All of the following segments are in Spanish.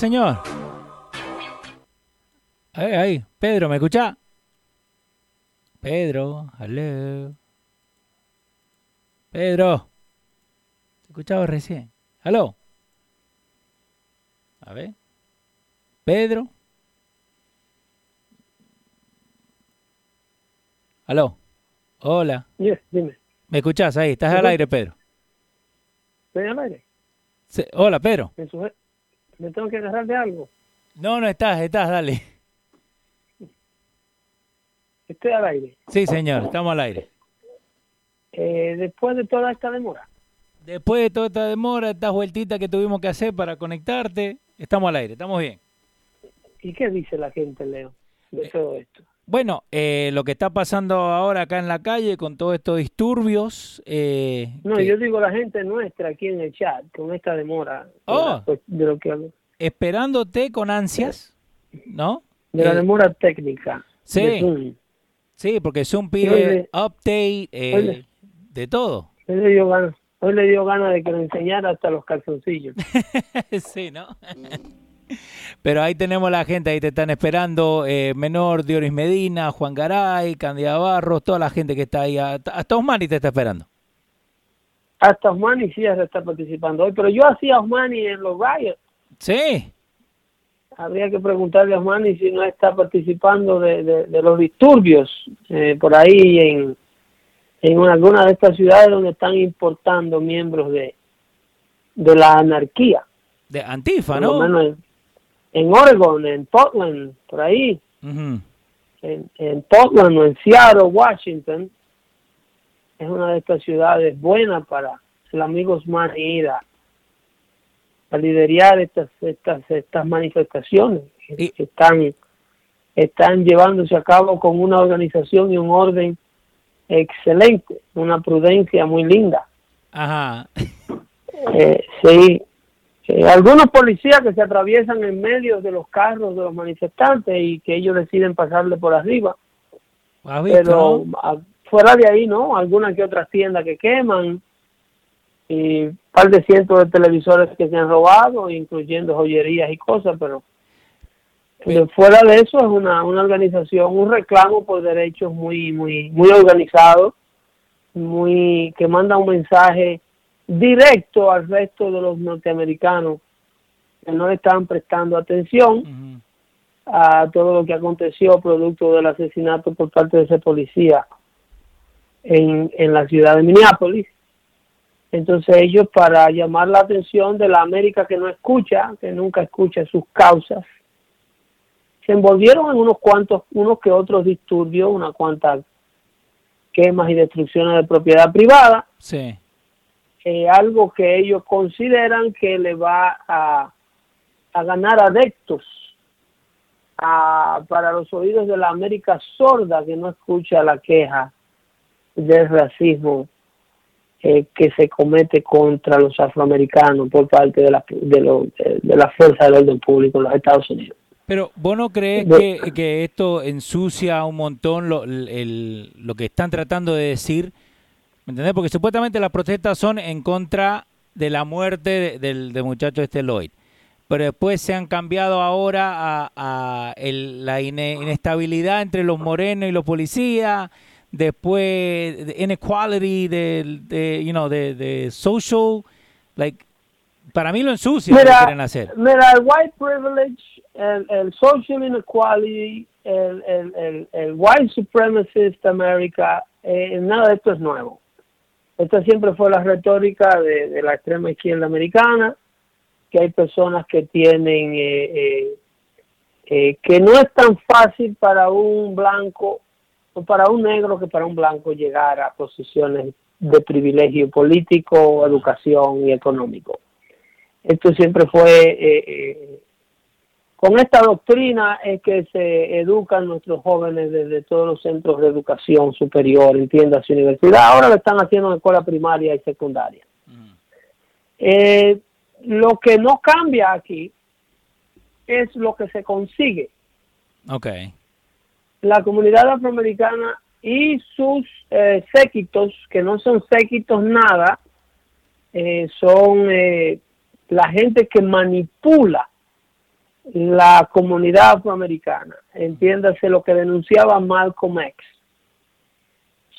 Señor? Ahí, ahí. Pedro, ¿me escucha? Pedro, aló. Pedro. Te escuchaba recién. ¿Aló? A ver. Pedro. ¿Aló? Hola. Yes, dime. ¿Me escuchás ahí? ¿Estás al aire, Pedro? ¿Estoy al aire? Hola, Pedro. ¿Me, suje- ¿Me tengo que agarrar de algo? No, no estás, estás, dale. Estoy al aire. Sí, señor, estamos al aire. Eh, después de toda esta demora, Después de toda esta demora, estas vueltitas que tuvimos que hacer para conectarte, estamos al aire, estamos bien. ¿y qué dice la gente, Leo, de Eh, todo esto? Bueno, eh, lo que está pasando ahora acá en la calle con todos estos disturbios. eh, No, que- yo digo la gente nuestra aquí en el chat, con esta demora de, Oh. la- de lo que hablo, esperándote con ansias, ¿no? de la Eh, demora técnica. sí. de Zoom. Sí, porque Zoom pide le- update eh, le- de todo. Hoy le dio ganas, hoy le dio ganas de que le enseñara hasta los calzoncillos. sí, ¿no? Pero ahí tenemos la gente, ahí te están esperando, eh, Menor, Dioris Medina, Juan Garay, Candida Barros, toda la gente que está ahí, hasta Osmani te está esperando. Hasta Osmani sí está participando hoy, pero yo hacía Osmani en los riots. Sí, Habría que preguntarle a Osmani si no está participando de, de- de los disturbios eh, por ahí en, en alguna de estas ciudades donde están importando miembros de, de la anarquía. de Antifa, ¿no? En, Oregon, en Portland, por ahí, en, en Portland o en Seattle, Washington, es una de estas ciudades buenas para el amigo Osmani ir a, a liderar estas, estas, estas manifestaciones Y- que están, están llevándose a cabo con una organización y un orden excelente, una prudencia muy linda. Ajá. Eh, sí, Eh, algunos policías que se atraviesan en medio de los carros de los manifestantes y que ellos deciden pasarle por arriba, ¿Has visto, pero a- fuera de ahí, ¿no? Algunas que otras tiendas que queman y un par de cientos de televisores que se han robado, incluyendo joyerías y cosas, pero, pero fuera de eso es una, una organización, un reclamo por derechos muy, muy, muy organizado, muy que manda un mensaje directo al resto de los norteamericanos que no le están prestando atención a todo lo que aconteció producto del asesinato por parte de ese policía en, en la ciudad de Minneapolis. Entonces ellos para llamar la atención de la América que no escucha, que nunca escucha sus causas, se envolvieron en unos cuantos, unos que otros disturbios, unas cuantas quemas y destrucciones de propiedad privada, Sí. Eh, algo que ellos consideran que le va a a ganar adeptos para los oídos de la América sorda que no escucha la queja del racismo eh, que se comete contra los afroamericanos por parte de la, de, lo, de, la fuerza del orden público en los Estados Unidos. Pero vos no crees que, que, esto ensucia un montón lo, el, lo que están tratando de decir, ¿me entendés? Porque supuestamente las protestas son en contra de la muerte del, del muchacho este Lloyd pero después se han cambiado ahora a, la inestabilidad entre los morenos y los policías, después inequality de, de you know, de, social, like, para mí lo ensucia lo que quieren hacer. Mira, el white privilege, el, social inequality, el, el, el, white supremacist America, eh, nada de esto es nuevo. Esta siempre fue la retórica de, la extrema izquierda americana que hay personas que tienen, eh, eh, eh, que no es tan fácil para un blanco o para un negro que para un blanco llegar a posiciones de privilegio político, educación y económico. Esto siempre fue, con esta doctrina es que se educan nuestros jóvenes desde todos los centros de educación superior, en tiendas y universidad. Ahora lo están haciendo en escuela primaria y secundaria. Eh, lo que no cambia aquí es lo que se consigue. Okay. La comunidad afroamericana y sus eh, séquitos, que no son séquitos nada, eh, son eh, la gente que manipula la comunidad afroamericana. Entiéndase lo que denunciaba Malcolm X.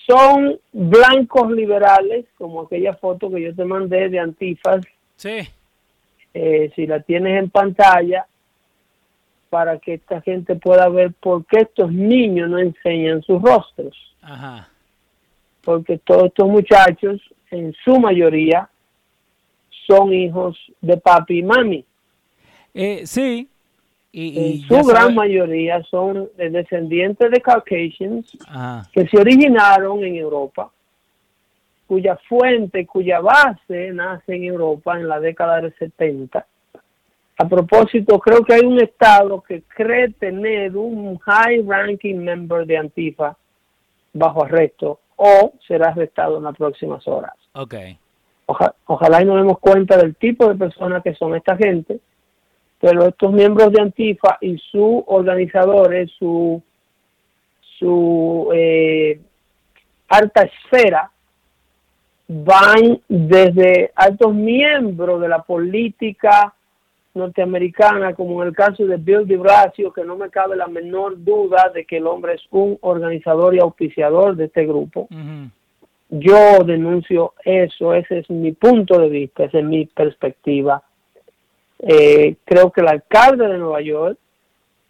Son blancos liberales, como aquella foto que yo te mandé de Antifas. Sí eh, si la tienes en pantalla, para que esta gente pueda ver por qué estos niños no enseñan sus rostros. Porque todos estos muchachos, en su mayoría, son hijos de papi y mami. Eh, sí. Y, su gran mayoría son descendientes de Caucasians que se originaron en Europa cuya fuente, cuya base nace en Europa en la década del 70. A propósito, creo que hay un estado que cree tener un high ranking member de Antifa bajo arresto o será arrestado en las próximas horas. Okay. ojalá y nos demos cuenta del tipo de personas que son esta gente, pero estos miembros de Antifa y sus organizadores, su, su eh, alta esfera, van desde altos miembros de la política norteamericana, como en el caso de Bill de Blasio, que no me cabe la menor duda de que el hombre es un organizador y auspiciador de este grupo. Yo denuncio eso, ese es mi punto de vista, esa es mi perspectiva. Eh, creo que el alcalde de Nueva York,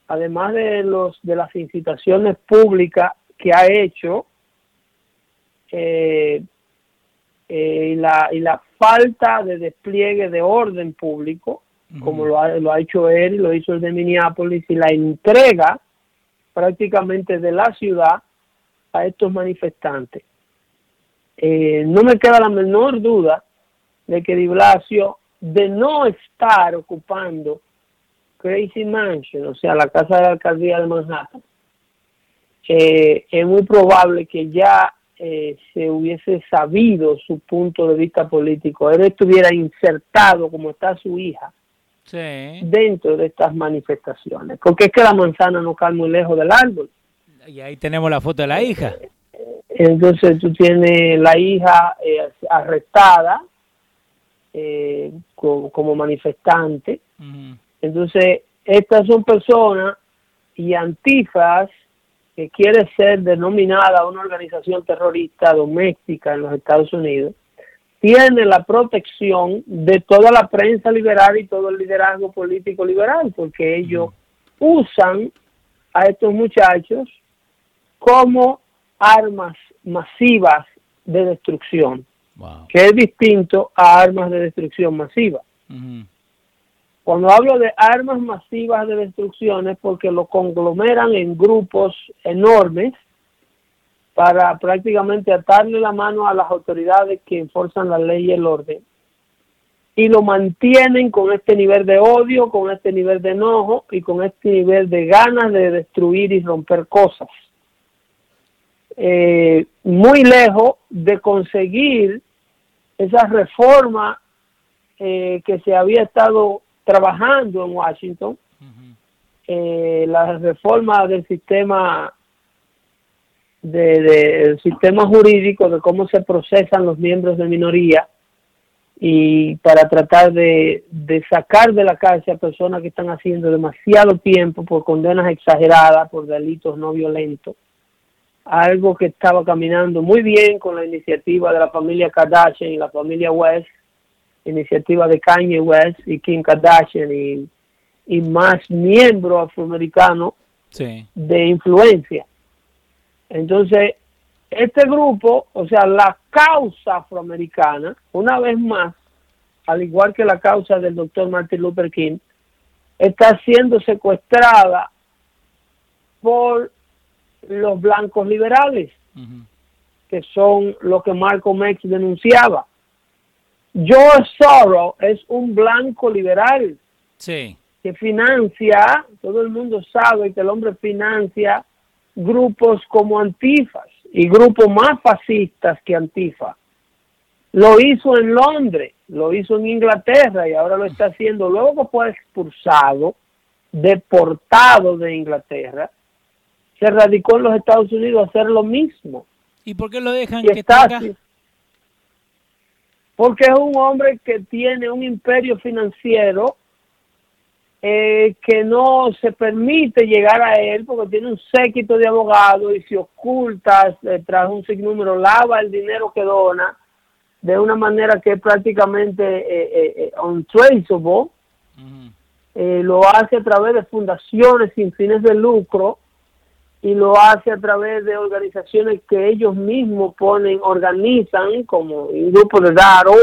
además de los de las incitaciones públicas que ha hecho, eh, eh, y, la, y la falta de despliegue de orden público, como lo ha, lo ha hecho él y lo hizo el de Minneapolis, y la entrega prácticamente de la ciudad a estos manifestantes. Eh, no me queda la menor duda de que Di Blasio, de no estar ocupando Crazy Mansion, o sea, la casa de la alcaldía de Manhattan, eh, es muy probable que ya eh, se hubiese sabido su punto de vista político, él estuviera insertado como está su hija dentro de estas manifestaciones, porque es que la manzana no cae muy lejos del árbol. Y ahí tenemos la foto de la hija. Entonces tú tienes la hija eh, arrestada eh, como, manifestante. Entonces, estas son personas y antifas que quiere ser denominada una organización terrorista doméstica en los Estados Unidos, tiene la protección de toda la prensa liberal y todo el liderazgo político liberal, porque ellos usan a estos muchachos como armas masivas de destrucción, que es distinto a armas de destrucción masiva. Cuando hablo de armas masivas de destrucción es porque lo conglomeran en grupos enormes para prácticamente atarle la mano a las autoridades que enforzan la ley y el orden y lo mantienen con este nivel de odio, con este nivel de enojo y con este nivel de ganas de destruir y romper cosas. Eh, muy lejos de conseguir esa reforma eh, que se había estado trabajando en Washington, eh, la reforma del sistema de, de, sistema jurídico de cómo se procesan los miembros de minoría y para tratar de, de sacar de la cárcel a personas que están haciendo demasiado tiempo por condenas exageradas por delitos no violentos algo que estaba caminando muy bien con la iniciativa de la familia Kardashian y la familia West, iniciativa de Kanye West y Kim Kardashian y, y más miembros afroamericanos de influencia. Entonces, este grupo, o sea, la causa afroamericana, una vez más, al igual que la causa del doctor Martin Luther King, está siendo secuestrada por los blancos liberales, que son lo que Marco Mex denunciaba. George Soros es un blanco liberal que financia, todo el mundo sabe que el hombre financia grupos como Antifas y grupos más fascistas que Antifa. Lo hizo en Londres, lo hizo en Inglaterra y ahora lo está haciendo. Luego fue expulsado, deportado de Inglaterra se radicó en los Estados Unidos a hacer lo mismo. ¿Y por qué lo dejan que está Porque es un hombre que tiene un imperio financiero eh, que no se permite llegar a él porque tiene un séquito de abogados y se oculta eh, tras un sinnúmero, lava el dinero que dona de una manera que es prácticamente eh, untraceable. lo hace a través de fundaciones sin fines de lucro y lo hace a través de organizaciones que ellos mismos ponen, organizan, como un grupo de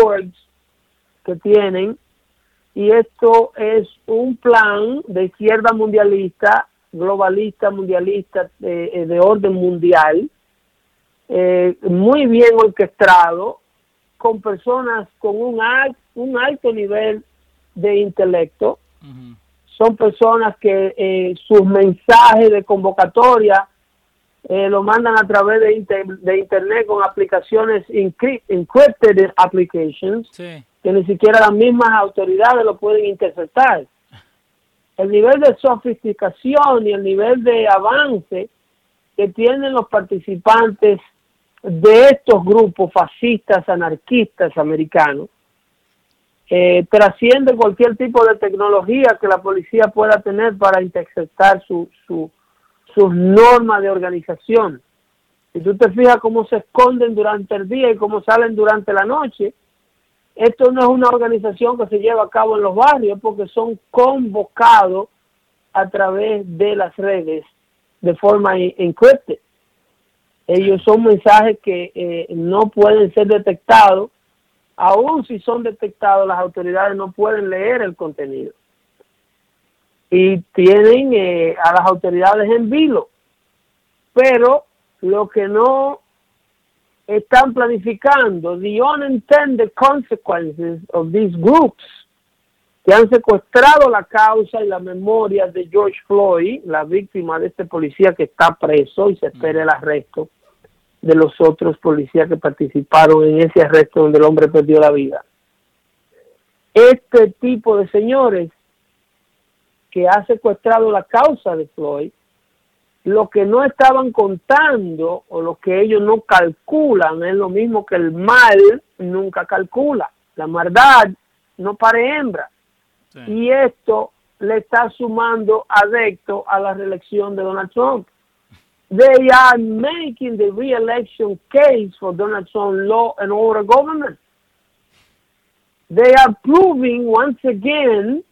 .org que tienen, y esto es un plan de izquierda mundialista, globalista, mundialista, de, eh, de orden mundial, eh, muy bien orquestado, con personas con un, un alto nivel de intelecto, son personas que eh, sus mensajes de convocatoria eh, lo mandan a través de, de internet con aplicaciones encrypted applications que ni siquiera las mismas autoridades lo pueden interceptar. El nivel de sofisticación y el nivel de avance que tienen los participantes de estos grupos fascistas, anarquistas americanos, eh, trasciende cualquier tipo de tecnología que la policía pueda tener para interceptar su, su, sus normas de organización. Si tú te fijas cómo se esconden durante el día y cómo salen durante la noche, esto no es una organización que se lleva a cabo en los barrios porque son convocados a través de las redes de forma encrypted. Ellos son mensajes que eh, no pueden ser detectados aún si son detectados, las autoridades no pueden leer el contenido. Y tienen eh, a las autoridades en vilo. Pero lo que no están planificando, the unintended consequences of these groups, que han secuestrado la causa y la memoria de George Floyd, la víctima de este policía que está preso y se espera el arresto de los otros policías que participaron en ese arresto donde el hombre perdió la vida. Este tipo de señores que ha secuestrado la causa de Floyd, lo que no estaban contando o lo que ellos no calculan es lo mismo que el mal nunca calcula. La maldad no pare hembra. Y esto le está sumando adecto a la reelección de Donald Trump. They are making the re-election case for Donald Trump law and order government. They are proving once again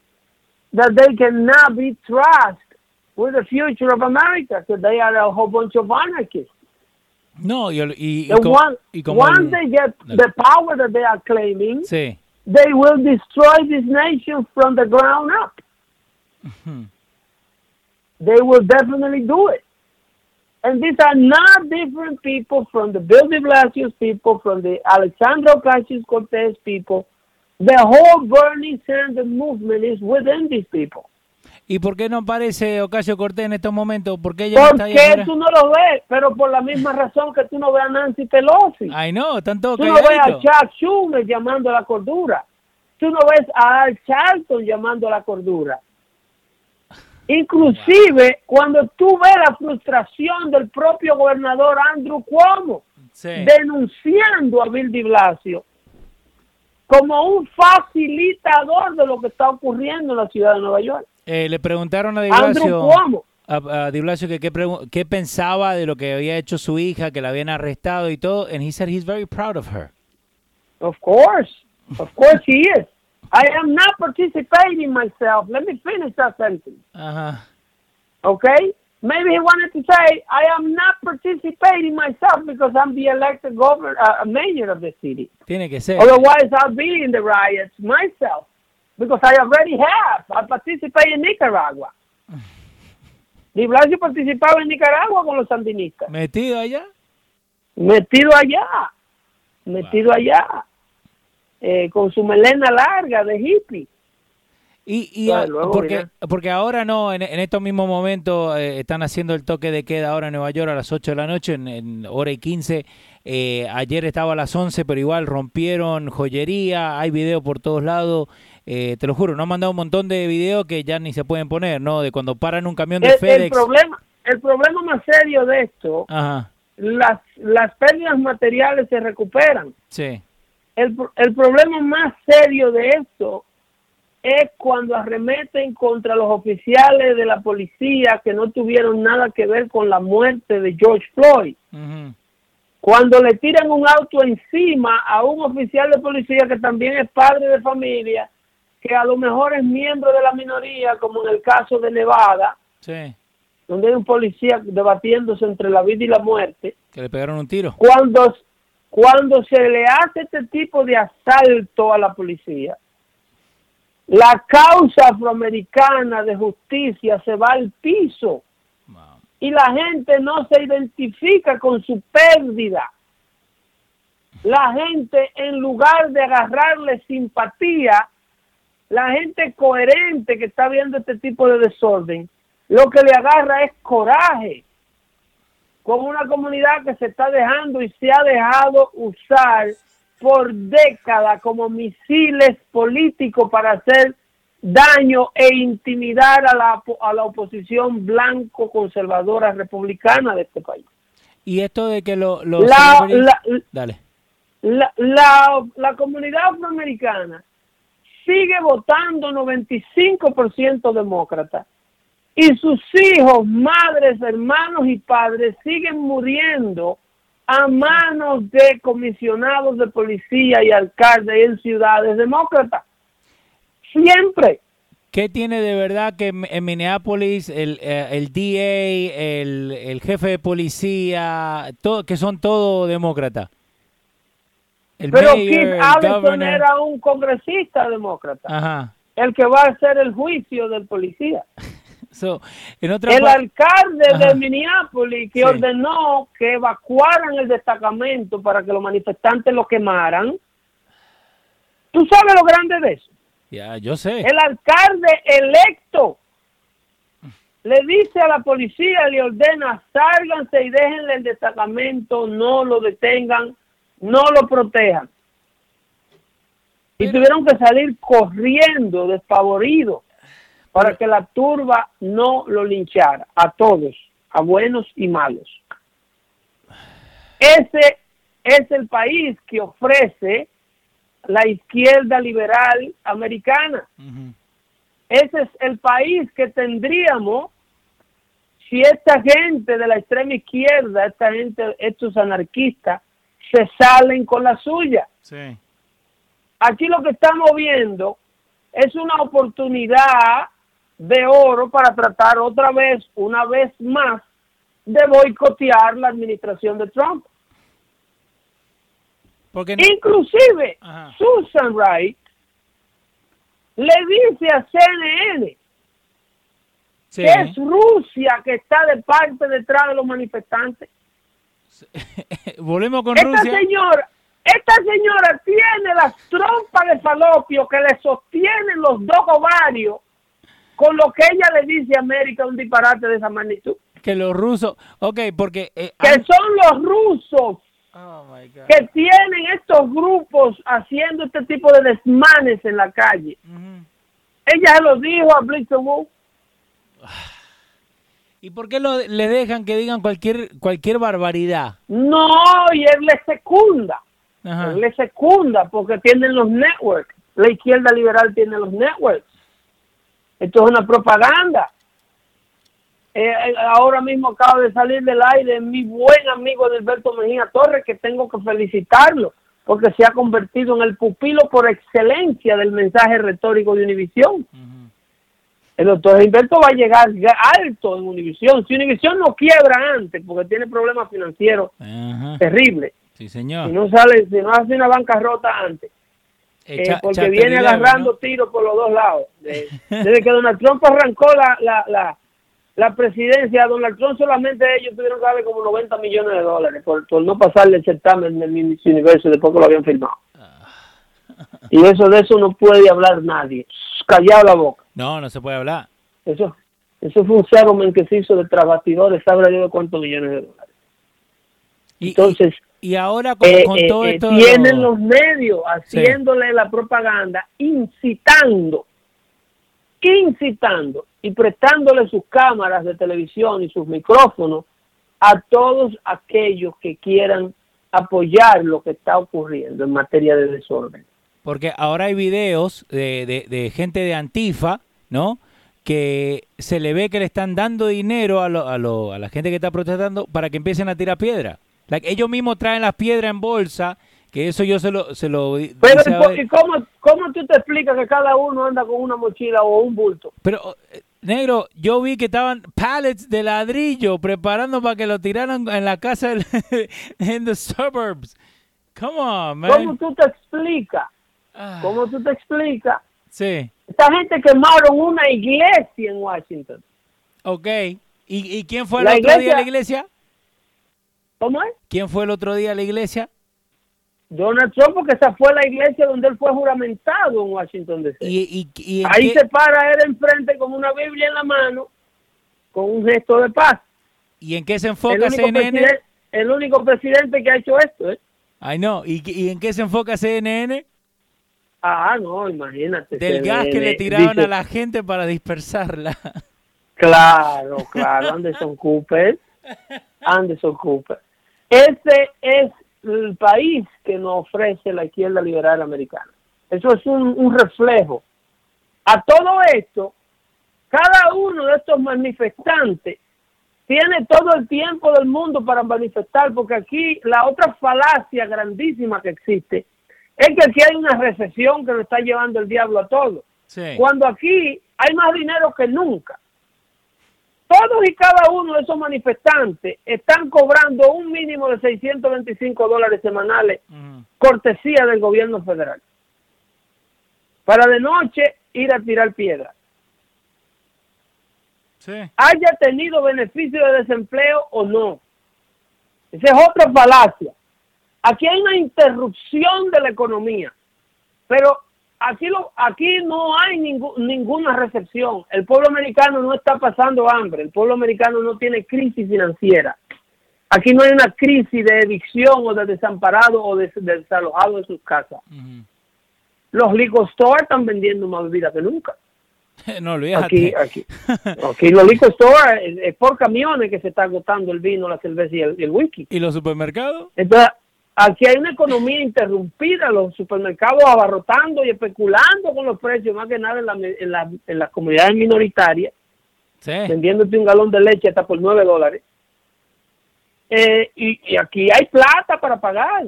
that they cannot be trusted with the future of America, because they are a whole bunch of anarchists. No, y, y, y, y como once el, they get no. the power that they are claiming, sí. they will destroy this nation from the ground up. Mm -hmm. They will definitely do it. And these are not different people from the Bill de Blasio people, from the Alexandra Ocasio-Cortez people, The whole Bernie Sanders movement is within these people. ¿Y por qué no aparece Ocasio Cortés en estos momentos? ¿Por qué ella no está ahí tú no lo ves, pero por la misma razón que tú no ves a Nancy Pelosi. Ay, no, están todos Tú no ves a. Chuck Schumer llamando a la cordura. Tú no ves a Al Charlton llamando a la cordura. Inclusive cuando tú ves la frustración del propio gobernador Andrew Cuomo Sí. denunciando a Bill de Blasio como un facilitador de lo que está ocurriendo en la ciudad de Nueva York. Eh, le preguntaron a Di Blasio, Cuomo. a, a Di Blasio que qué pensaba de lo que había hecho su hija, que la habían arrestado y todo, and he said he's very proud of her. Of course. Of course he is. I am not participating myself. Let me finish that sentence. Ajá. Okay? Maybe he wanted to say, I am not participating myself because I'm the elected governor, uh, mayor of the city. Tiene que ser. Otherwise, I'll be in the riots myself because I already have. I participate in Nicaragua. Di Blasio participaba en Nicaragua con los sandinistas. Metido allá. Metido allá. Metido allá. Eh, con su melena larga de hippie. Y, y luego, porque, mira. porque ahora no, en, en estos mismos momentos eh, están haciendo el toque de queda ahora en Nueva York a las 8 de la noche, en, en hora y 15. Eh, ayer estaba a las 11, pero igual rompieron joyería, hay video por todos lados. Eh, te lo juro, nos han mandado un montón de videos que ya ni se pueden poner, ¿no? De cuando paran un camión de El, el FedEx. problema, el problema más serio de esto, Ajá, las, las pérdidas materiales se recuperan. sí. El, el problema más serio de esto es cuando arremeten contra los oficiales de la policía que no tuvieron nada que ver con la muerte de George Floyd. Cuando le tiran un auto encima a un oficial de policía que también es padre de familia, que a lo mejor es miembro de la minoría, como en el caso de Nevada, Sí, donde hay un policía debatiéndose entre la vida y la muerte, que le pegaron un tiro. cuando, cuando se le hace este tipo de asalto a la policía, la causa afroamericana de justicia se va al piso Wow. y la gente no se identifica con su pérdida. La gente, en lugar de agarrarle simpatía, la gente coherente que está viendo este tipo de desorden, lo que le agarra es coraje con una comunidad que se está dejando y se ha dejado usar por décadas como misiles políticos para hacer daño e intimidar a la, a la oposición blanco conservadora republicana de este país. Y esto de que lo- los... La, celebrities- la, Dale. la, la, la comunidad afroamericana sigue votando 95% demócrata y sus hijos, madres, hermanos y padres siguen muriendo a manos de comisionados de policía y alcaldes en ciudades demócratas. Siempre. ¿Qué tiene de verdad que en Minneapolis el, eh, el DA, el, el jefe de policía, todo, que son todos demócratas? El Pero mayor, Keith Allison era un congresista demócrata, Ajá. el que va a hacer el juicio del policía. So, en otra el alcalde Ajá. de Minneapolis que Sí. ordenó que evacuaran el destacamento para que los manifestantes lo quemaran. ¿Tú sabes lo grande de eso? Ya, yo sé. El alcalde electo le dice a la policía, le ordena, sálganse y déjenle el destacamento, no lo detengan, no lo protejan. Y tuvieron que salir corriendo, despavoridos, para que la turba no lo linchara, a todos, a buenos y malos. Ese es el país que ofrece la izquierda liberal americana. Ese es el país que tendríamos si esta gente de la extrema izquierda, esta gente, estos anarquistas, se salen con la suya. Sí. Aquí lo que estamos viendo es una oportunidad de oro para tratar otra vez, una vez más, de boicotear la administración de Trump. Porque no- Inclusive, Ajá. Susan Wright le dice a CNN sí. que es Rusia que está de parte detrás de los manifestantes. Volvemos con Esta Rusia. señora, Esta señora tiene las trompas de falopio que le sostienen los dos ovarios con lo que ella le dice a América un disparate de esa magnitud. Que los rusos, ok, porque... Eh, que son los rusos oh que tienen estos grupos haciendo este tipo de desmanes en la calle. Ella se lo dijo a Blitzen ¿Y por qué lo, le dejan que digan cualquier cualquier barbaridad? No, y él le secunda. Él le secunda porque tienen los networks. La izquierda liberal tiene los networks. Esto es una propaganda. Eh, eh, ahora mismo acaba de salir del aire mi buen amigo Alberto Mejía Torres, que tengo que felicitarlo, porque se ha convertido en el pupilo por excelencia del mensaje retórico de Univisión. El doctor Gilberto va a llegar alto en Univisión. Si Univisión no quiebra antes, porque tiene problemas financieros terribles. Sí, señor. Si no sale, si no hace una bancarrota antes. Eh, porque viene agarrando tiros por los dos lados. Desde, que Donald Trump arrancó la, la, la, la, presidencia, Donald Trump solamente ellos tuvieron que darle como 90 millones de dólares por, no pasarle el certamen del Miss Universo después que lo habían firmado. Ah. Y eso de eso no puede hablar nadie. Callado la boca. No, no se puede hablar. Eso, eso fue un settlement que se hizo de trabajadores, sabrá yo de cuántos millones de dólares. Entonces, y, ahora con, eh, todo eh, esto... tienen los medios haciéndole la propaganda, incitando, incitando y prestándole sus cámaras de televisión y sus micrófonos a todos aquellos que quieran apoyar lo que está ocurriendo en materia de desorden. Porque ahora hay videos de, de gente de Antifa ¿no? Que se le ve que le están dando dinero a, lo, a, lo, a la gente que está protestando para que empiecen a tirar piedra. Ellos mismos traen las piedras en bolsa, que eso yo se lo... Se lo Pero, ¿y cómo, cómo tú te explicas que cada uno anda con una mochila o un bulto? Pero, eh, negro, yo vi que estaban pallets de ladrillo preparando para que lo tiraran en la casa en the suburbs. Come on, man. ¿Cómo tú te explicas? Ah. ¿Cómo tú te explicas? Sí. Esta gente quemaron una iglesia en Washington. Ok. ¿Y, quién fue el otro día a la iglesia? ¿Cómo es? ¿Quién fue el otro día a la iglesia? Donald Trump, porque esa fue la iglesia donde él fue juramentado en Washington DC. ¿Y, Ahí se para él enfrente con una Biblia en la mano, con un gesto de paz. ¿Y en qué se enfoca CNN? El único presidente que ha hecho esto, ¿eh? Ay, no. ¿Y, ¿Y en qué se enfoca CNN? Ah, no, imagínate. Del gas que le tiraban a la gente para dispersarla. Claro, claro, Anderson Cooper. Anderson Cooper. Ese es el país que nos ofrece la izquierda liberal americana. Eso es un, un reflejo. A todo esto, cada uno de estos manifestantes tiene todo el tiempo del mundo para manifestar, porque aquí la otra falacia grandísima que existe es que aquí hay una recesión que lo está llevando el diablo a todos. Cuando aquí hay más dinero que nunca. Todos y cada uno de esos manifestantes están cobrando un mínimo de 625 dólares semanales, cortesía del gobierno federal, para de noche ir a tirar piedras. Haya tenido beneficio de desempleo o no. Esa es otra falacia. Aquí hay una interrupción de la economía, pero aquí, lo, aquí no hay ninguna recepción. El pueblo americano no está pasando hambre, el pueblo americano no tiene crisis financiera. Aquí no hay una crisis de evicción o de desamparado o de, desalojado de sus casas. Los liquor stores están vendiendo más bebida que nunca. No, Aquí, aquí, aquí los liquor stores es, por camiones que se está agotando el vino, la cerveza y el, el whisky. ¿Y los supermercados? Entonces, Aquí hay una economía interrumpida, los supermercados abarrotando y especulando con los precios, más que nada en, la, en, la, en las comunidades minoritarias, vendiéndote un galón de leche hasta por 9 dólares. Eh, y, aquí hay plata para pagar.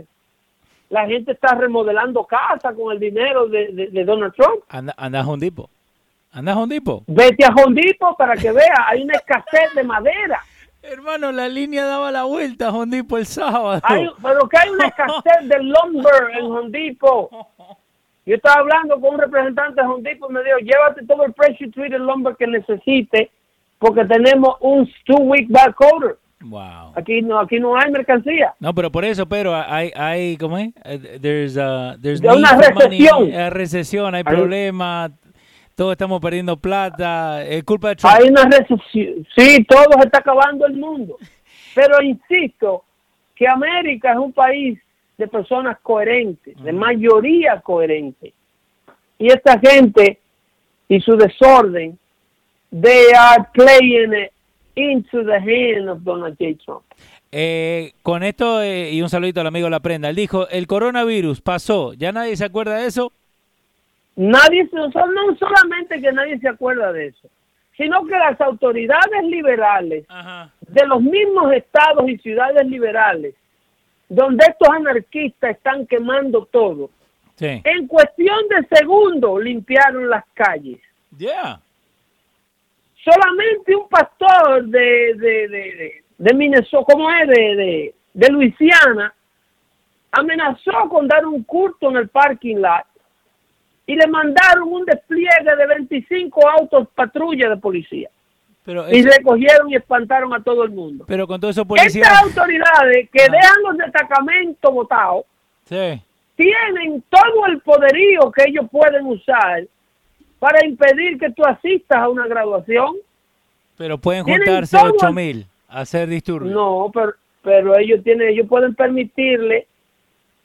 La gente está remodelando casa con el dinero de, de, Donald Trump. Anda, anda a Hondipo. Anda a Hondipo. Vete a Hondipo para que vea, hay una escasez de madera. Hermano, la línea daba la vuelta a Hondipo el sábado. pero que hay una escasez de lumber en Hondipo. Yo estaba hablando con un representante de Hondipo y me dijo, llévate todo el pressure treated lumber que necesite porque tenemos un two-week back order. Wow. Aquí no, aquí no hay mercancía. No, pero por eso, pero hay, hay ¿cómo es? Eh, There's, uh, there's una money, recesión. eh, recesión, hay Hay- problemas, todos estamos perdiendo plata, es culpa de Trump. Hay una recesión. Sí, todo se está acabando el mundo. Pero insisto que América es un país de personas coherentes, de mayoría coherente. Y esta gente y su desorden, they are playing it into the hand of Donald J. Trump. Eh, con esto, eh, y un saludito al amigo La Prenda, él dijo, el coronavirus pasó, ¿ya nadie se acuerda de eso? Nadie, se- no solamente que nadie se acuerda de eso, sino que las autoridades liberales Ajá. de los mismos estados y ciudades liberales, donde estos anarquistas están quemando todo, Sí. en cuestión de segundos limpiaron las calles. Yeah. Solamente un pastor de, de, de, de, Minnesota, como es, de, de, de Luisiana, amenazó con dar un culto en el parking lot y le mandaron un despliegue de 25 autos patrulla de policía. Pero, Y eso- recogieron y espantaron a todo el mundo. pero con todo eso policía... Estas autoridades que Ah. dejan los destacamentos votados Sí. tienen todo el poderío que ellos pueden usar para impedir que tú asistas a una graduación. Pero pueden juntarse todo ocho el- mil a hacer disturbios. No, pero, pero ellos tienen, ellos pueden permitirle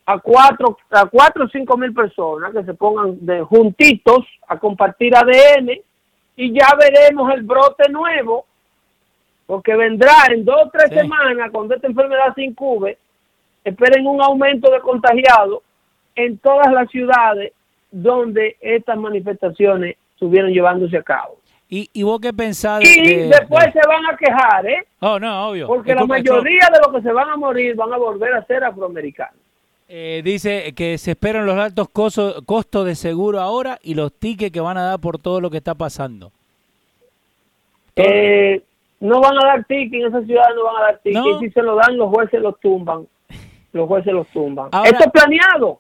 a cuatro, a cuatro o cinco mil personas que se pongan de juntitos a compartir ADN y ya veremos el brote nuevo, porque vendrá en dos o tres Sí. semanas cuando esta enfermedad se incube, esperen un aumento de contagiados en todas las ciudades donde estas manifestaciones estuvieron llevándose a cabo. ¿Y, y vos qué pensás de- Y de- después de- se van a quejar, ¿eh? Oh, no, obvio. Porque Es la mayoría de los que se van a morir van a volver a ser afroamericanos. Eh, dice que se esperan los altos costos de seguro ahora y los tickets que van a dar por todo lo que está pasando. Eh, no van a dar ticket, en esa ciudad no van a dar ticket. No. Si se lo dan, los jueces los tumban. Los jueces los tumban. Ahora- Esto es planeado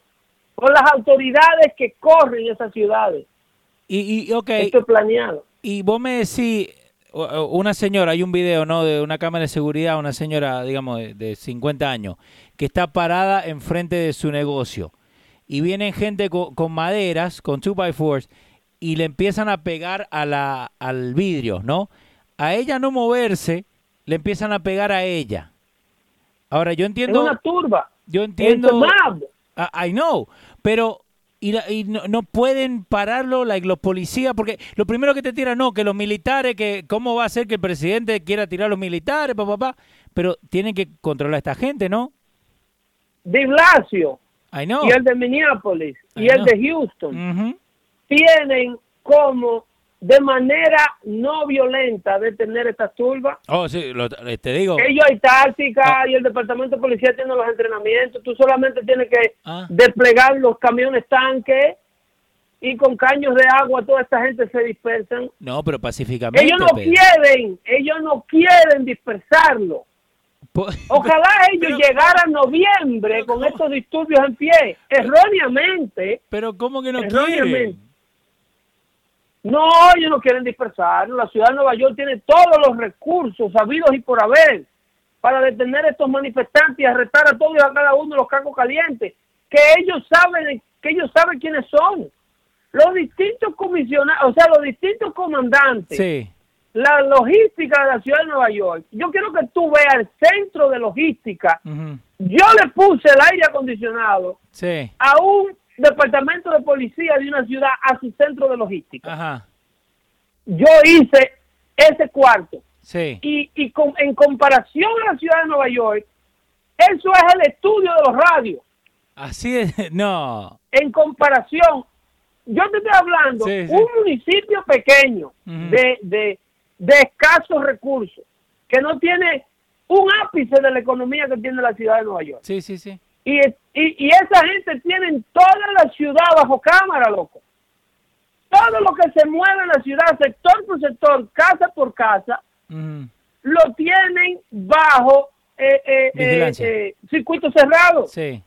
por las autoridades que corren esas ciudades. Y, y ok, Esto es planeado. y vos me decís, una señora, hay un video, ¿no? De una cámara de seguridad, una señora, digamos, de, de 50 años, que está parada enfrente de su negocio. Y vienen gente co- con, maderas, con 2x4s, y le empiezan a pegar a la, al vidrio, ¿no? A ella no moverse, le empiezan a pegar a ella. Ahora, yo Es entiendo... una turba. Yo entiendo. I I know, pero y, la- y no, no pueden pararlo like, los policías porque lo primero que te tiran no que los militares que cómo va a ser que el presidente quiera tirar a los militares papá papá pero tienen que controlar a esta gente no De Blasio y el de Minneapolis y el de Houston Ujú. tienen como de manera no violenta detener estas turbas. oh sí lo- eh, te digo Ellos hay táctica Ah. y el departamento de policía tiene los entrenamientos. Tú solamente tienes que Ah. desplegar los camiones tanques y con caños de agua toda esta gente se dispersan. no pero pacíficamente Ellos no Pedro. quieren, ellos no quieren dispersarlo. Po- Ojalá ellos Pero- llegaran a noviembre con estos disturbios en pie, erróneamente. pero cómo que no quieren No, ellos no quieren dispersarlo. La ciudad de Nueva York tiene todos los recursos sabidos y por haber para detener a estos manifestantes y arrestar a todos y a cada uno de los cargos calientes, que ellos saben, que ellos saben quiénes son. Los distintos comisionados, o sea, los distintos comandantes, sí la logística de la ciudad de Nueva York. Yo quiero que tú veas el centro de logística. Yo le puse el aire acondicionado sí a un departamento de policía de una ciudad a su centro de logística ajá yo hice ese cuarto sí y, y con- en comparación a la ciudad de Nueva York, eso es el estudio de los radios. así es no En comparación, yo te estoy hablando, Sí, sí. un municipio pequeño de, de, de escasos recursos, que no tiene un ápice de la economía que tiene la ciudad de Nueva York. sí sí sí Y, y, y esa gente tiene toda la ciudad bajo cámara, loco. Todo lo que se mueve en la ciudad, sector por sector, casa por casa, lo tienen bajo eh, eh, eh, eh, circuito cerrado. sí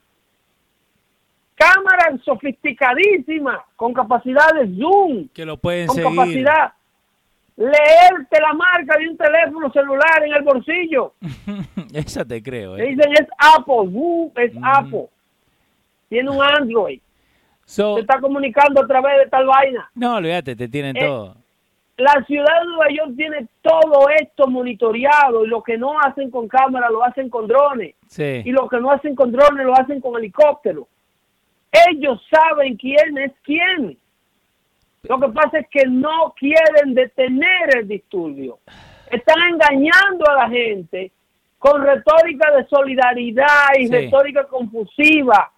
leerte la marca de un teléfono celular en el bolsillo. Esa te creo. Le ¿eh? dicen es Apple, uh, es Mm. Apple. Tiene un Android. So- Se está comunicando a través de tal vaina. no, olvídate, te tienen Eh, todo. La ciudad de Nueva York tiene todo esto monitoreado y lo que no hacen con cámara lo hacen con drones Sí. y lo que no hacen con drones lo hacen con helicóptero. Ellos saben quién es quién. Lo que pasa es que no quieren detener el disturbio. Están engañando a la gente con retórica de solidaridad y Sí. retórica confusiva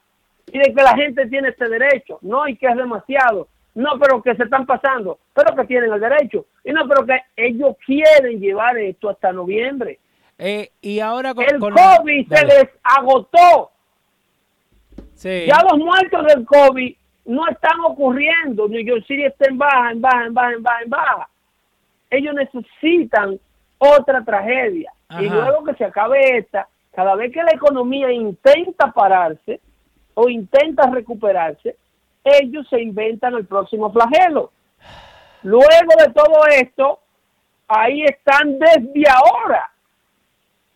y de que la gente tiene este derecho. No, y que es demasiado. No, pero que se están pasando, pero que tienen el derecho. Y no, pero que ellos quieren llevar esto hasta noviembre. Eh, y ahora con, El con- COVID se les agotó. Sí. Ya los muertos del COVID no están ocurriendo. New York City está en baja, en baja, en baja, en baja, en baja. Ellos necesitan otra tragedia. Y luego que se acabe esta, cada vez que la economía intenta pararse o intenta recuperarse, ellos se inventan el próximo flagelo. Luego de todo esto, ahí están desde ahora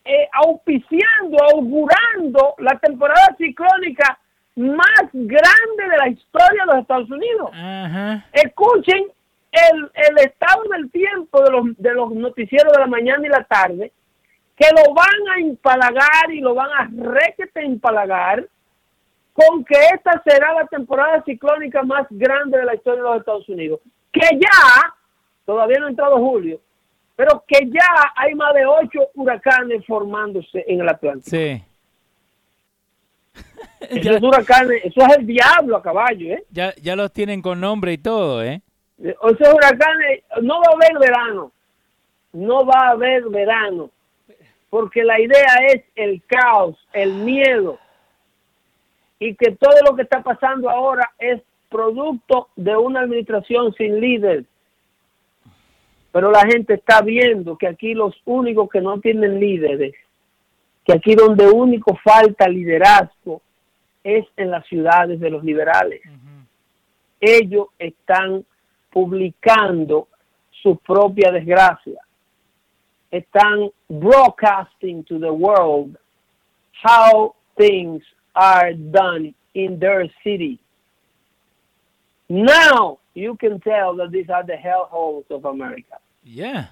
eh, auspiciando, augurando la temporada ciclónica más grande de la historia de los Estados Unidos. Ajá. Escuchen el, el estado del tiempo de los, de los noticieros de la mañana y la tarde, que lo van a empalagar y lo van a requete empalagar con que esta será la temporada ciclónica más grande de la historia de los Estados Unidos. Que ya, todavía no ha entrado julio, pero que ya hay más de ocho huracanes formándose en el Atlántico. Sí. Esos huracanes, eso es el diablo a caballo, ¿eh? Ya, ya los tienen con nombre y todo, ¿eh? Esos huracanes, no va a haber verano, no va a haber verano, porque la idea es el caos, el miedo, y que todo lo que está pasando ahora es producto de una administración sin líder. Pero la gente está viendo que aquí los únicos que no tienen líderes, que aquí donde único falta liderazgo es en las ciudades de los liberales. Ellos están publicando su propia desgracia. Están broadcasting to the world how things are done in their city. Now you can tell that these are the hellholes of America, Yeah.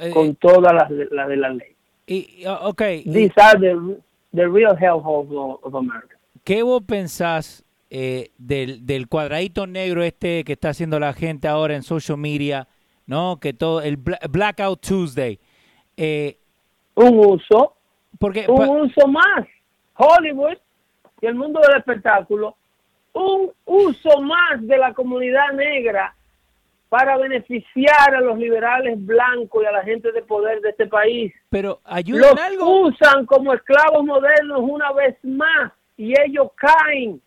Eh, con todas las de, las de la ley. y, ah, ok, y- These are the, the real hellholes of, of America. ¿Qué vos pensás eh, del, del cuadradito negro este que está haciendo la gente ahora en social media, ¿no? Que todo, el Bla- Blackout Tuesday. Eh, Un uso, porque un uso más. Hollywood y el mundo del espectáculo, un uso más de la comunidad negra para beneficiar a los liberales blancos y a la gente de poder de este país. pero ayuda Los algo. usan como esclavos modernos una vez más y ellos caen.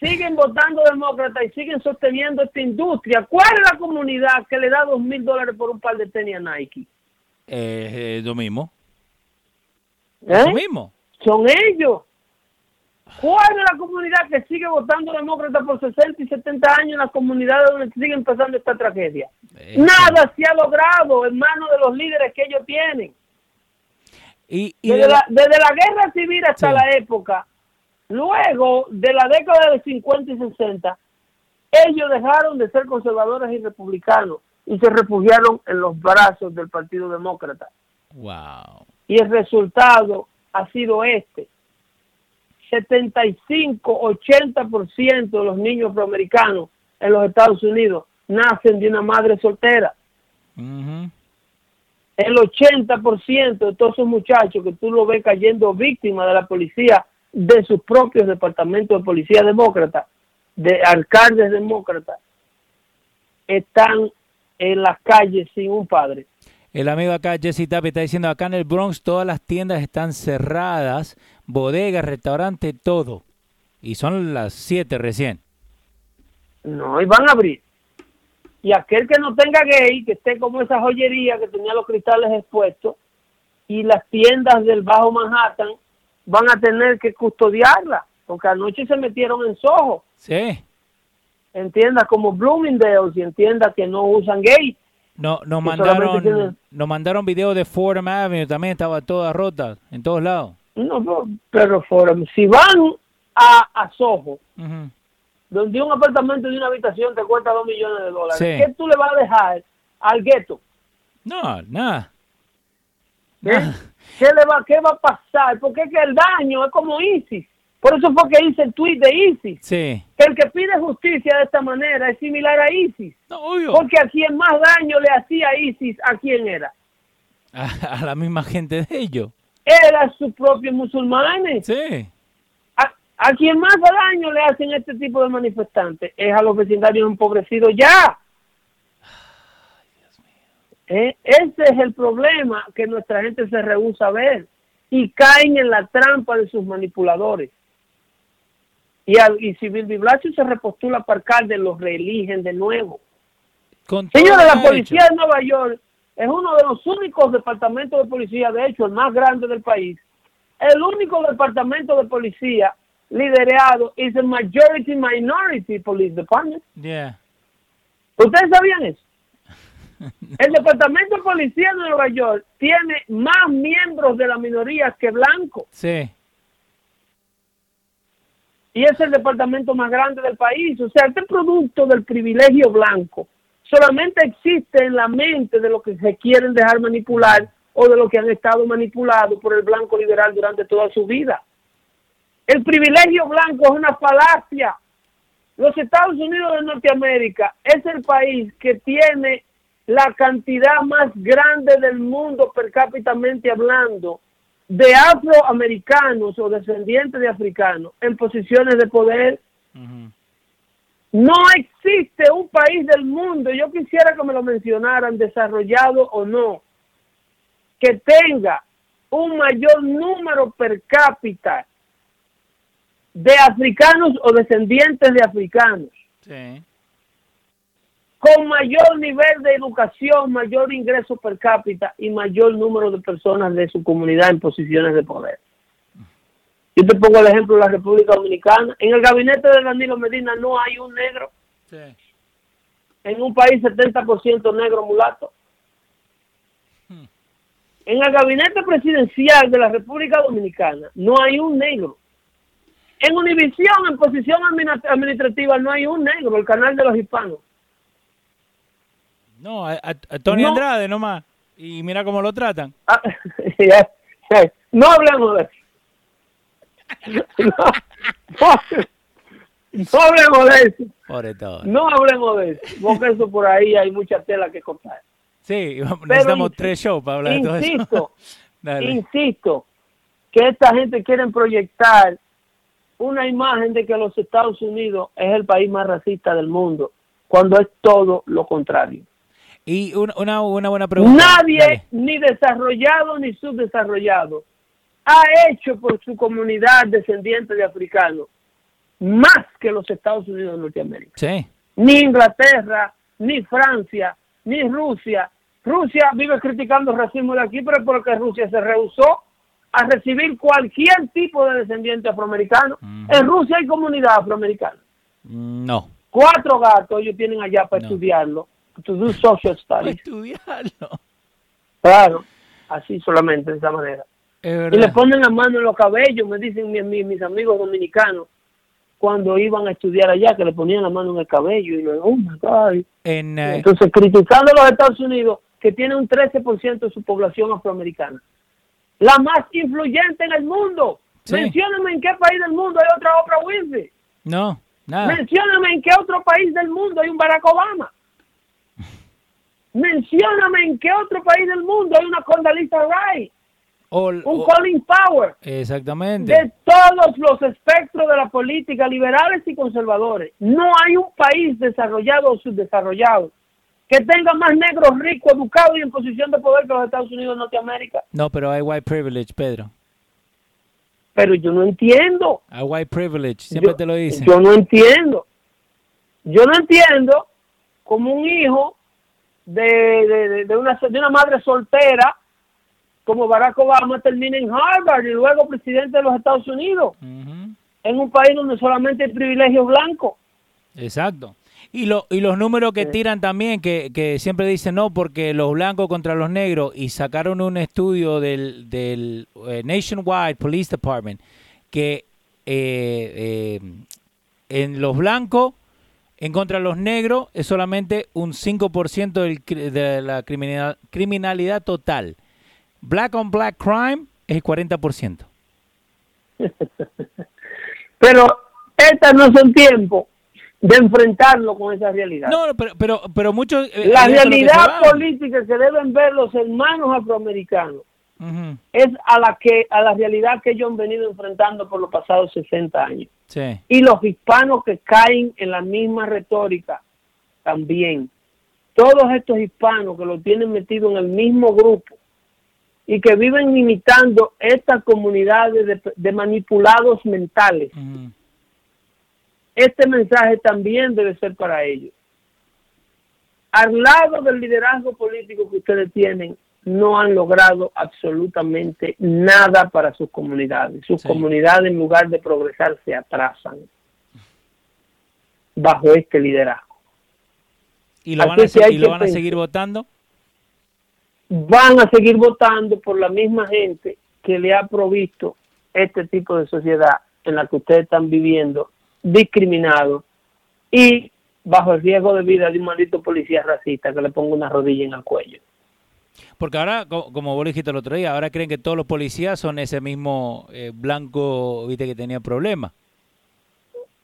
Siguen votando demócrata y siguen sosteniendo esta industria. ¿Cuál es la comunidad que le da dos mil dólares por un par de tenis a Nike? Eh, eh, lo mismo. ¿Eh? Lo mismo. Son ellos. ¿Cuál es la comunidad que sigue votando demócrata por 60 y 70 años en las comunidades donde sigue empezando esta tragedia? Nada se ha logrado en manos de los líderes que ellos tienen. Y, y Desde de la, la- desde la guerra civil hasta Sí. la época, luego de la década de 50 y 60, ellos dejaron de ser conservadores y republicanos y se refugiaron en los brazos del Partido Demócrata. Wow. Y el resultado ha sido este. 75-80% de los niños afroamericanos en los Estados Unidos nacen de una madre soltera. Ujú. El 80% de todos esos muchachos que tú lo ves cayendo víctimas de la policía, de sus propios departamentos de policía demócrata, de alcaldes demócratas, están en las calles sin un padre. El amigo acá, Jesse Tapi, está diciendo, acá en el Bronx todas las tiendas están cerradas, bodegas, restaurante, todo. Y son las 7 recién. No, y van a abrir. Y aquel que no tenga gay, que esté como esa joyería que tenía los cristales expuestos, y las tiendas del Bajo Manhattan van a tener que custodiarla, porque anoche se metieron en Soho, Sí. en tiendas como Bloomingdale's y en tiendas que no usan gay. No, nos mandaron, tienen- nos mandaron videos de Fordham Avenue, también estaba toda rota, en todos lados. No, pero Forum, si van a, a Soho, donde un apartamento de una habitación te cuesta dos millones de dólares, Sí. ¿qué tú le vas a dejar al gueto? No, nada. ¿Eh? Nada. ¿Qué, le va, ¿Qué va a pasar? Porque es que el daño es como ISIS. Por eso fue que hice el tweet de ISIS. Sí. Que el que pide justicia de esta manera es similar a ISIS. No, obvio. Porque a quien más daño le hacía ISIS, ¿a quién era? A, a la misma gente de ellos. Era sus propios musulmanes. Sí. A, a quien más daño le hacen este tipo de manifestantes es a los vecindarios empobrecidos ya. Eh, Ese es el problema que nuestra gente se rehúsa a ver y caen en la trampa de sus manipuladores. Y, al, y si Bill Blasio se repostula para alcalde, los reeligen de nuevo. Señores, la policía de Nueva York es uno de los únicos departamentos de policía, de hecho, el más grande del país. El único departamento de policía liderado es el Majority Minority Police Department. Yeah. ¿Ustedes sabían eso? El departamento de policía de Nueva York tiene más miembros de la minoría que blancos Sí. y es el departamento más grande del país. O sea, este producto del privilegio blanco solamente existe en la mente de los que se quieren dejar manipular o de los que han estado manipulados por el blanco liberal durante toda su vida. El privilegio blanco es una falacia. Los Estados Unidos de Norteamérica es el país que tiene la cantidad más grande del mundo per cápita hablando de afroamericanos o descendientes de africanos en posiciones de poder. No existe un país del mundo, yo quisiera que me lo mencionaran, desarrollado o no, que tenga un mayor número per cápita de africanos o descendientes de africanos, Sí. Con mayor nivel de educación, mayor ingreso per cápita y mayor número de personas de su comunidad en posiciones de poder. Yo te pongo el ejemplo de la República Dominicana. En el gabinete de Danilo Medina no hay un negro. Sí. en un país 70% negro mulato. En el gabinete presidencial de la República Dominicana no hay un negro. En Univisión, en posición administrativa, no hay un negro, el canal de los hispanos. No, a, a- Tony No. Andrade nomás. Y mira cómo lo tratan. Ah, ya, ya. no hablemos de eso. No, no, no hablemos de eso. Pobre todo. No hablemos de eso. Porque eso por ahí hay mucha tela que cortar. Sí, necesitamos tres shows para hablar de todo eso. Dale. insisto, que esta gente quiere proyectar una imagen de que los Estados Unidos es el país más racista del mundo, cuando es todo lo contrario. Y una, una, una buena pregunta. Nadie, Dale. ni desarrollado ni subdesarrollado, ha hecho por su comunidad descendiente de africanos más que los Estados Unidos de Norteamérica. Sí. Ni Inglaterra, ni Francia, ni Rusia. Rusia vive criticando el racismo de aquí, pero es porque Rusia se rehusó a recibir cualquier tipo de descendiente afroamericano. En Rusia hay comunidad afroamericana. Mm, No. Cuatro gatos ellos tienen allá para No. estudiarlo, to do social Para studies. estudiarlo. Claro, así solamente, de esa manera. Es Y le ponen la mano en los cabellos, me dicen mi- mi- mis amigos dominicanos, cuando iban a estudiar allá, que le ponían la mano en el cabello y luego, oh my God. En, eh, Entonces, criticando a los Estados Unidos, que tiene un 13% de su población afroamericana. La más influyente en el mundo. Sí. Mencióname en qué país del mundo hay otra Oprah Winfrey. no, nada. Mencióname en qué otro país del mundo hay un Barack Obama. Mencióname en qué otro país del mundo hay una Condoleezza Rice, un o- Colin Powell. exactamente. de todos los espectros de la política, liberales y conservadores. No hay un país desarrollado o subdesarrollado que tenga más negros ricos, educados y en posición de poder que los Estados Unidos de Norteamérica. No, pero hay white privilege, Pedro. Pero yo no entiendo. Hay white privilege. Siempre yo, te lo dicen. Yo no entiendo. Yo no entiendo como un hijo de, de, de- una, de una madre soltera como Barack Obama termina en Harvard y luego presidente de los Estados Unidos en un país donde solamente hay privilegios blancos. Exacto. Y, lo, y los números que tiran también, que, que, siempre dicen no, porque los blancos contra los negros, y sacaron un estudio del, del eh, Nationwide Police Department, que eh, eh, en los blancos, en contra de los negros, es solamente un 5% del, de la criminalidad, criminalidad total. Black on black crime es el 40%. Pero estas no son tiempos de enfrentarlo con esa realidad. No, pero, pero, pero muchos... Eh, la realidad política que deben ver los hermanos afroamericanos es a la que a la realidad que ellos han venido enfrentando por los pasados 60 años. Y los hispanos que caen en la misma retórica también. Todos estos hispanos que lo tienen metido en el mismo grupo y que viven imitando estas comunidades de, manipulados mentales este mensaje también debe ser para ellos. Al lado del liderazgo político que ustedes tienen, no han logrado absolutamente nada para sus comunidades. Sus comunidades, en lugar de progresar, se atrasan bajo este liderazgo. ¿Y lo, van a, ¿y lo van a seguir votando? Van a seguir votando por la misma gente que le ha provisto este tipo de sociedad en la que ustedes están viviendo discriminado y bajo el riesgo de vida de un maldito policía racista que le ponga una rodilla en el cuello. Porque ahora, como vos dijiste el otro día, ahora creen que todos los policías son ese mismo eh, blanco, viste, que tenía problemas.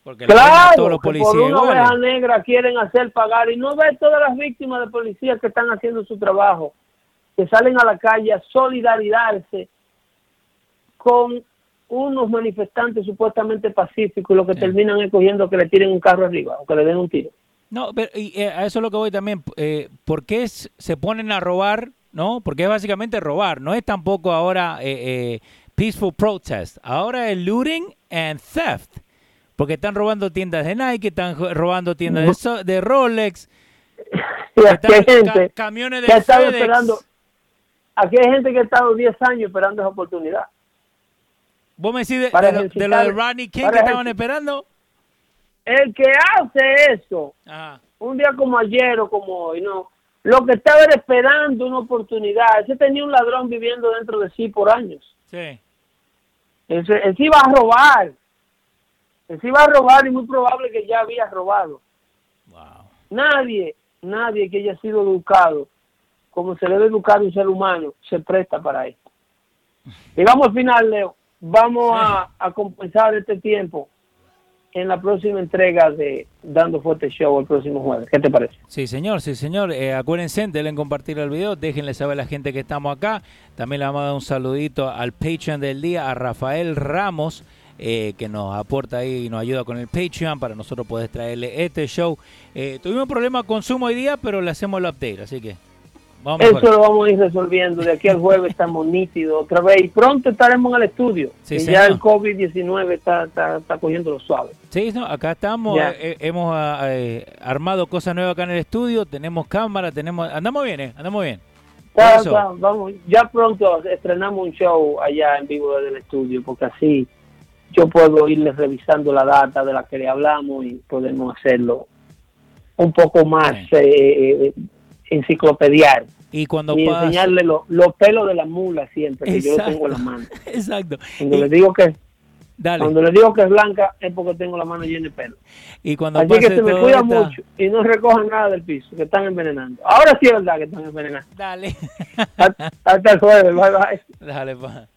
Porque claro, todos los policías por una oveja negra quieren hacer pagar y no ve todas las víctimas de policías que están haciendo su trabajo, que salen a la calle a solidarizarse con unos manifestantes supuestamente pacíficos lo que terminan es cogiendo que le tiren un carro arriba o que le den un tiro. No, pero y, eh, a eso es lo que voy también. Eh, ¿Por qué se ponen a robar? ¿No? Porque es básicamente robar. No es tampoco ahora eh, eh peaceful protest. Ahora es looting and theft. Porque están robando tiendas de Nike, están robando tiendas de, de Rolex. Y aquí hay gente camiones de que ha estado esperando. Aquí hay gente que ha estado 10 años esperando esa oportunidad. ¿Vos me decís de, lo de Ronnie King que estaban esperando? El que hace eso, un día como ayer o como hoy, no. Lo que estaba esperando una oportunidad. Ese tenía un ladrón viviendo dentro de sí por años. Sí. Ese, él se iba a robar. Él se iba a robar y muy probable que ya había robado. Wow. Nadie, nadie que haya sido educado como se debe educar un ser humano se presta para esto. Llegamos al final, Leo vamos a, compensar este tiempo en la próxima entrega de Dando Fuerte Show el próximo jueves. ¿Qué te parece? Sí, señor, sí, señor. Eh, acuérdense, denle en compartir el video, déjenle saber a la gente que estamos acá. También le vamos a dar un saludito al Patreon del día, a Rafael Ramos. Eh, que nos aporta ahí y nos ayuda con el Patreon para nosotros poder traerle este show. Eh, tuvimos un problema de consumo hoy día, pero le hacemos el update, así que eso lo vamos a ir resolviendo. De aquí al jueves estamos nítidos otra vez. Y pronto estaremos en el estudio. y ya el COVID-19 está, está, cogiendo lo suave. Sí, acá estamos. Eh, eh, hemos ah, eh, armado cosas nuevas acá en el estudio. Tenemos cámara, tenemos andamos bien, ¿eh? Andamos bien. vamos, ya pronto estrenamos un show allá en vivo desde el estudio, porque así yo puedo irles revisando la data de la que le hablamos y podemos hacerlo un poco más enciclopediar. Y cuando enseñarle los pelos de la mula siempre, que yo lo tengo en la mano. Exacto. Cuando le digo que Cuando le digo que es blanca es porque tengo la mano llena de pelo. Y cuando Así que se me cuida mucho y no recojan nada del piso, que están envenenando. Ahora sí es verdad que están envenenando. Dale. Hasta, el jueves, bye bye. Dale, pa.